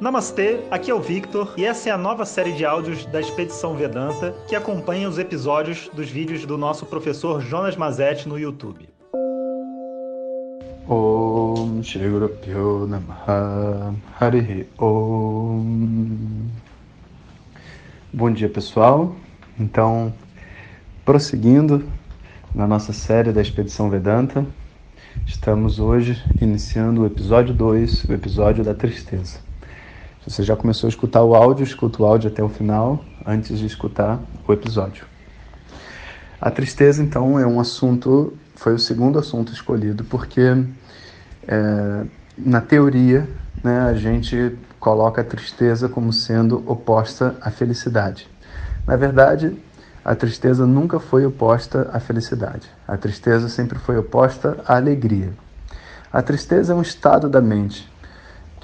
Namastê, aqui é o Victor e essa é a nova série de áudios da Expedição Vedanta que acompanha os episódios dos vídeos do nosso professor Jonas Mazetti no YouTube. Om Shri Harihi Om Bom dia pessoal, então prosseguindo na nossa série da Expedição Vedanta, estamos hoje iniciando o episódio 2, o episódio da tristeza. Você já começou a escutar o áudio, escuta o áudio até o final, antes de escutar o episódio. A tristeza, então, é um assunto, foi o segundo assunto escolhido, porque é, na teoria né, a gente coloca a tristeza como sendo oposta à felicidade. Na verdade, a tristeza nunca foi oposta à felicidade. A tristeza sempre foi oposta à alegria. A tristeza é um estado da mente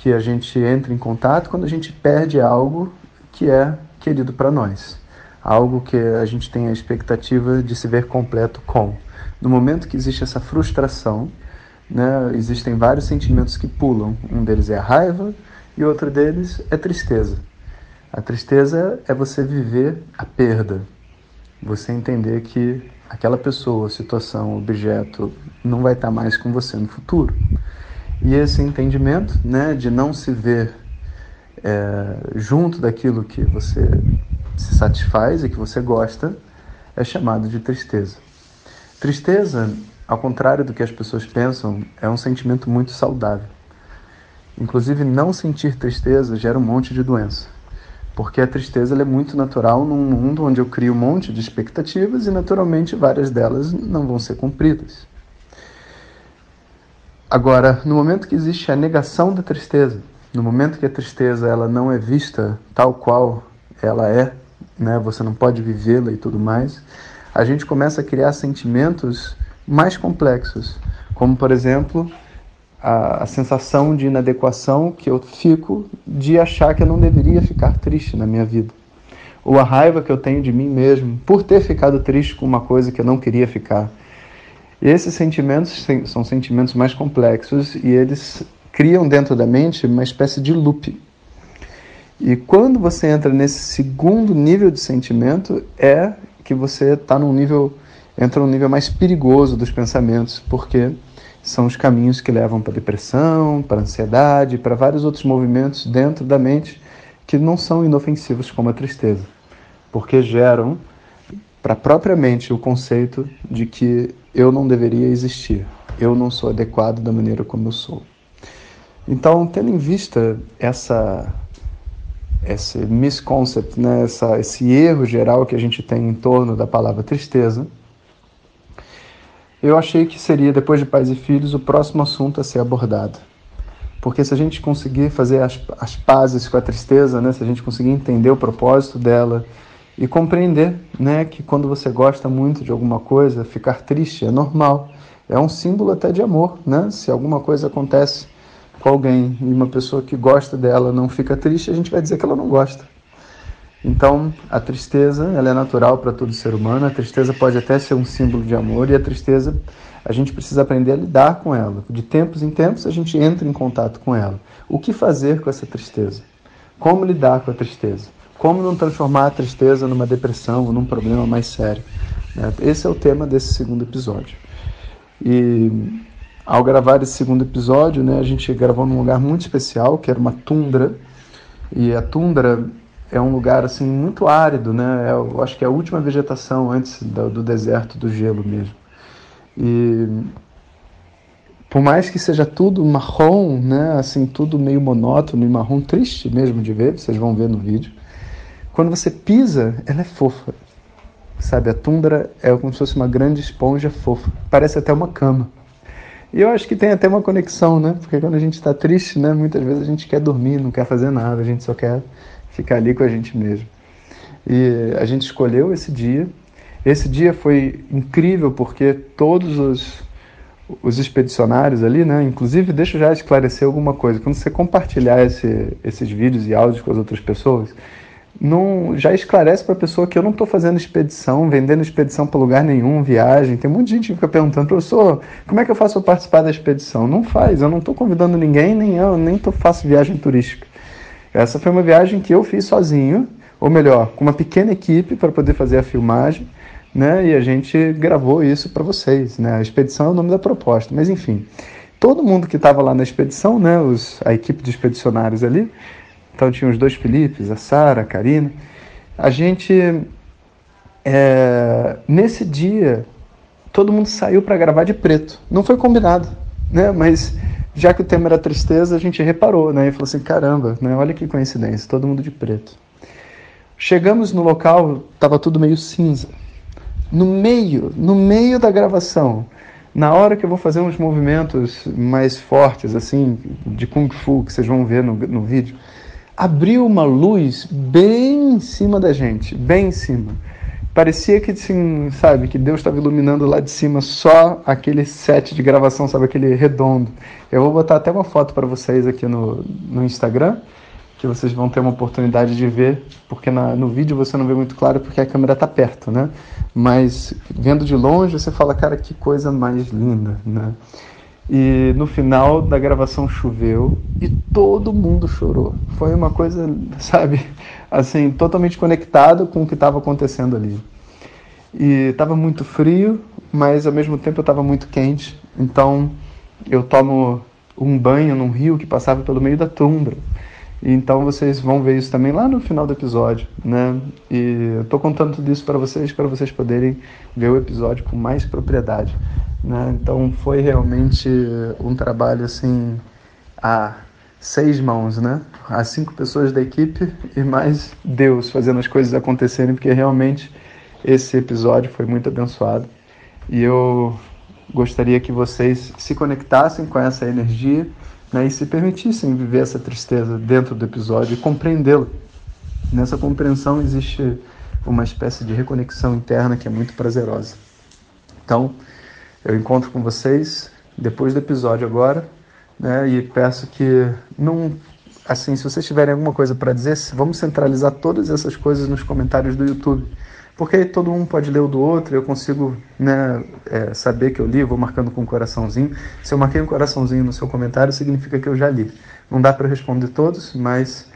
que a gente entra em contato quando a gente perde algo que é querido para nós, algo que a gente tem a expectativa de se ver completo com. No momento que existe essa frustração, né, existem vários sentimentos que pulam. Um deles é a raiva e outro deles é tristeza. A tristeza é você viver a perda, você entender que aquela pessoa, situação, objeto não vai estar mais com você no futuro. E esse entendimento né, de não se ver é, junto daquilo que você se satisfaz e que você gosta é chamado de tristeza. Tristeza, ao contrário do que as pessoas pensam, é um sentimento muito saudável. Inclusive, não sentir tristeza gera um monte de doença. Porque a tristeza é muito natural num mundo onde eu crio um monte de expectativas e, naturalmente, várias delas não vão ser cumpridas. Agora, no momento que existe a negação da tristeza, no momento que a tristeza ela não é vista tal qual ela é, né, você não pode vivê-la e tudo mais, a gente começa a criar sentimentos mais complexos, como por exemplo a, a sensação de inadequação que eu fico de achar que eu não deveria ficar triste na minha vida, ou a raiva que eu tenho de mim mesmo por ter ficado triste com uma coisa que eu não queria ficar esses sentimentos são sentimentos mais complexos e eles criam dentro da mente uma espécie de loop. E quando você entra nesse segundo nível de sentimento, é que você está num nível entra num nível mais perigoso dos pensamentos, porque são os caminhos que levam para depressão, para ansiedade, para vários outros movimentos dentro da mente que não são inofensivos como a tristeza, porque geram para a própria mente o conceito de que eu não deveria existir, eu não sou adequado da maneira como eu sou. Então, tendo em vista essa esse misconcept, né, essa, esse erro geral que a gente tem em torno da palavra tristeza, eu achei que seria, depois de Pais e Filhos, o próximo assunto a ser abordado. Porque se a gente conseguir fazer as, as pazes com a tristeza, né, se a gente conseguir entender o propósito dela, e compreender né, que quando você gosta muito de alguma coisa, ficar triste é normal. É um símbolo até de amor. Né? Se alguma coisa acontece com alguém e uma pessoa que gosta dela não fica triste, a gente vai dizer que ela não gosta. Então, a tristeza ela é natural para todo ser humano. A tristeza pode até ser um símbolo de amor e a tristeza a gente precisa aprender a lidar com ela. De tempos em tempos a gente entra em contato com ela. O que fazer com essa tristeza? Como lidar com a tristeza? Como não transformar a tristeza numa depressão num problema mais sério? Né? Esse é o tema desse segundo episódio. E ao gravar esse segundo episódio, né, a gente gravou num lugar muito especial, que era uma tundra. E a tundra é um lugar assim muito árido, né? É, eu acho que é a última vegetação antes do, do deserto do gelo mesmo. E por mais que seja tudo marrom, né, assim tudo meio monótono e marrom triste mesmo de ver, vocês vão ver no vídeo. Quando você pisa, ela é fofa. Sabe, a tundra é como se fosse uma grande esponja fofa. Parece até uma cama. E eu acho que tem até uma conexão, né? Porque quando a gente está triste, né? Muitas vezes a gente quer dormir, não quer fazer nada, a gente só quer ficar ali com a gente mesmo. E a gente escolheu esse dia. Esse dia foi incrível porque todos os, os expedicionários ali, né? Inclusive, deixa eu já esclarecer alguma coisa. Quando você compartilhar esse, esses vídeos e áudios com as outras pessoas, não, já esclarece para a pessoa que eu não estou fazendo expedição, vendendo expedição para lugar nenhum, viagem. Tem muita gente que fica perguntando, professor, como é que eu faço para participar da expedição? Não faz, eu não estou convidando ninguém, nem eu, nem tô, faço viagem turística. Essa foi uma viagem que eu fiz sozinho, ou melhor, com uma pequena equipe para poder fazer a filmagem, né? E a gente gravou isso para vocês, né? A expedição é o nome da proposta, mas enfim, todo mundo que estava lá na expedição, né? Os, a equipe de expedicionários ali, então tinha os dois Filipes, a Sara, a Karina. A gente é, nesse dia todo mundo saiu para gravar de preto. Não foi combinado, né? Mas já que o tema era tristeza, a gente reparou, né? E falou assim, caramba, né? Olha que coincidência, todo mundo de preto. Chegamos no local, estava tudo meio cinza. No meio, no meio da gravação, na hora que eu vou fazer uns movimentos mais fortes, assim, de Kung Fu, que vocês vão ver no, no vídeo, abriu uma luz bem em cima da gente, bem em cima. Parecia que, assim, sabe, que Deus estava iluminando lá de cima só aquele set de gravação, sabe, aquele redondo. Eu vou botar até uma foto para vocês aqui no, no Instagram, que vocês vão ter uma oportunidade de ver, porque na, no vídeo você não vê muito claro porque a câmera está perto, né? Mas vendo de longe você fala, cara, que coisa mais linda, né? E no final da gravação choveu e todo mundo chorou. Foi uma coisa, sabe, assim, totalmente conectado com o que estava acontecendo ali. E estava muito frio, mas ao mesmo tempo eu estava muito quente. Então eu tomo um banho num rio que passava pelo meio da tumbra. Então vocês vão ver isso também lá no final do episódio, né? E eu tô contando tudo isso para vocês, para vocês poderem ver o episódio com mais propriedade, né? Então foi realmente um trabalho assim a seis mãos, né? As cinco pessoas da equipe e mais Deus fazendo as coisas acontecerem, porque realmente esse episódio foi muito abençoado. E eu gostaria que vocês se conectassem com essa energia né, e se permitissem viver essa tristeza dentro do episódio e compreendê-lo. Nessa compreensão existe uma espécie de reconexão interna que é muito prazerosa. Então, eu encontro com vocês depois do episódio agora, né, e peço que não assim, se vocês tiverem alguma coisa para dizer, vamos centralizar todas essas coisas nos comentários do YouTube porque aí todo um pode ler o do outro, eu consigo né, é, saber que eu li, vou marcando com um coraçãozinho. Se eu marquei um coraçãozinho no seu comentário, significa que eu já li. Não dá para responder todos, mas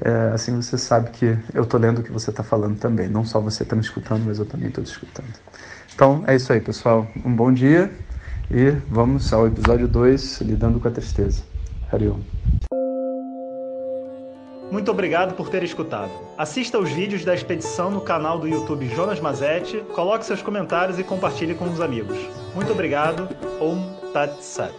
é, assim você sabe que eu estou lendo o que você está falando também. Não só você está me escutando, mas eu também estou te escutando. Então é isso aí, pessoal. Um bom dia e vamos ao episódio 2, Lidando com a Tristeza. Hariom. Muito obrigado por ter escutado. Assista os vídeos da expedição no canal do YouTube Jonas Mazetti, coloque seus comentários e compartilhe com os amigos. Muito obrigado. Om Tat Sat.